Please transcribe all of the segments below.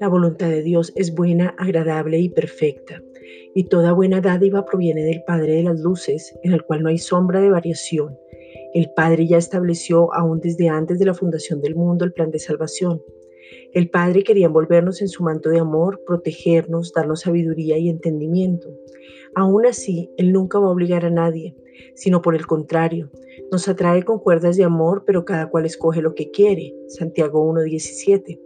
La voluntad de Dios es buena, agradable y perfecta, y toda buena dádiva proviene del Padre de las Luces, en el cual no hay sombra de variación. El Padre ya estableció, aún desde antes de la fundación del mundo, el plan de salvación. El Padre quería envolvernos en su manto de amor, protegernos, darnos sabiduría y entendimiento. Aún así, Él nunca va a obligar a nadie, sino por el contrario, nos atrae con cuerdas de amor, pero cada cual escoge lo que quiere. Santiago 1.17.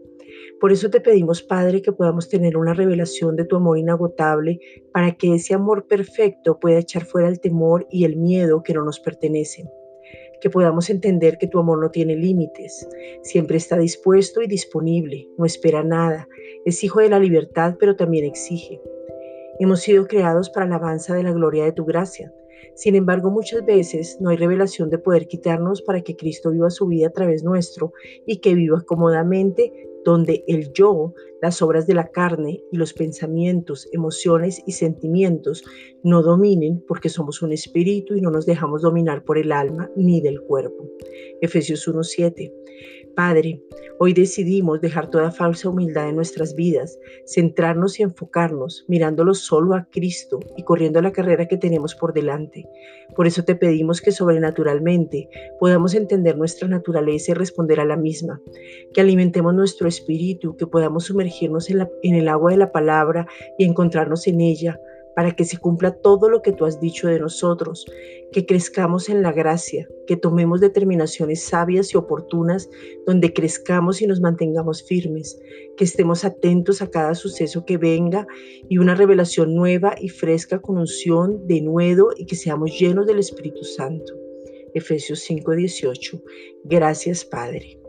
Por eso te pedimos, Padre, que podamos tener una revelación de tu amor inagotable para que ese amor perfecto pueda echar fuera el temor y el miedo que no nos pertenecen. Que podamos entender que tu amor no tiene límites, siempre está dispuesto y disponible, no espera nada, es hijo de la libertad, pero también exige. Hemos sido creados para la alabanza de la gloria de tu gracia. Sin embargo, muchas veces no hay revelación de poder quitarnos para que Cristo viva su vida a través nuestro y que viva cómodamente donde el yo, las obras de la carne y los pensamientos, emociones y sentimientos no dominen porque somos un espíritu y no nos dejamos dominar por el alma ni del cuerpo. Efesios 1:7. Padre, hoy decidimos dejar toda falsa humildad en nuestras vidas, centrarnos y enfocarnos, mirándolo solo a Cristo y corriendo la carrera que tenemos por delante. Por eso te pedimos que sobrenaturalmente podamos entender nuestra naturaleza y responder a la misma, que alimentemos nuestro que podamos sumergirnos en, en el agua de la palabra y encontrarnos en ella para que se cumpla todo lo que tú has dicho de nosotros, que crezcamos en la gracia, que tomemos determinaciones sabias y oportunas, donde crezcamos y nos mantengamos firmes, que estemos atentos a cada suceso que venga y una revelación nueva y fresca con unción de nuevo y que seamos llenos del Espíritu Santo. Efesios 5:18. Gracias Padre.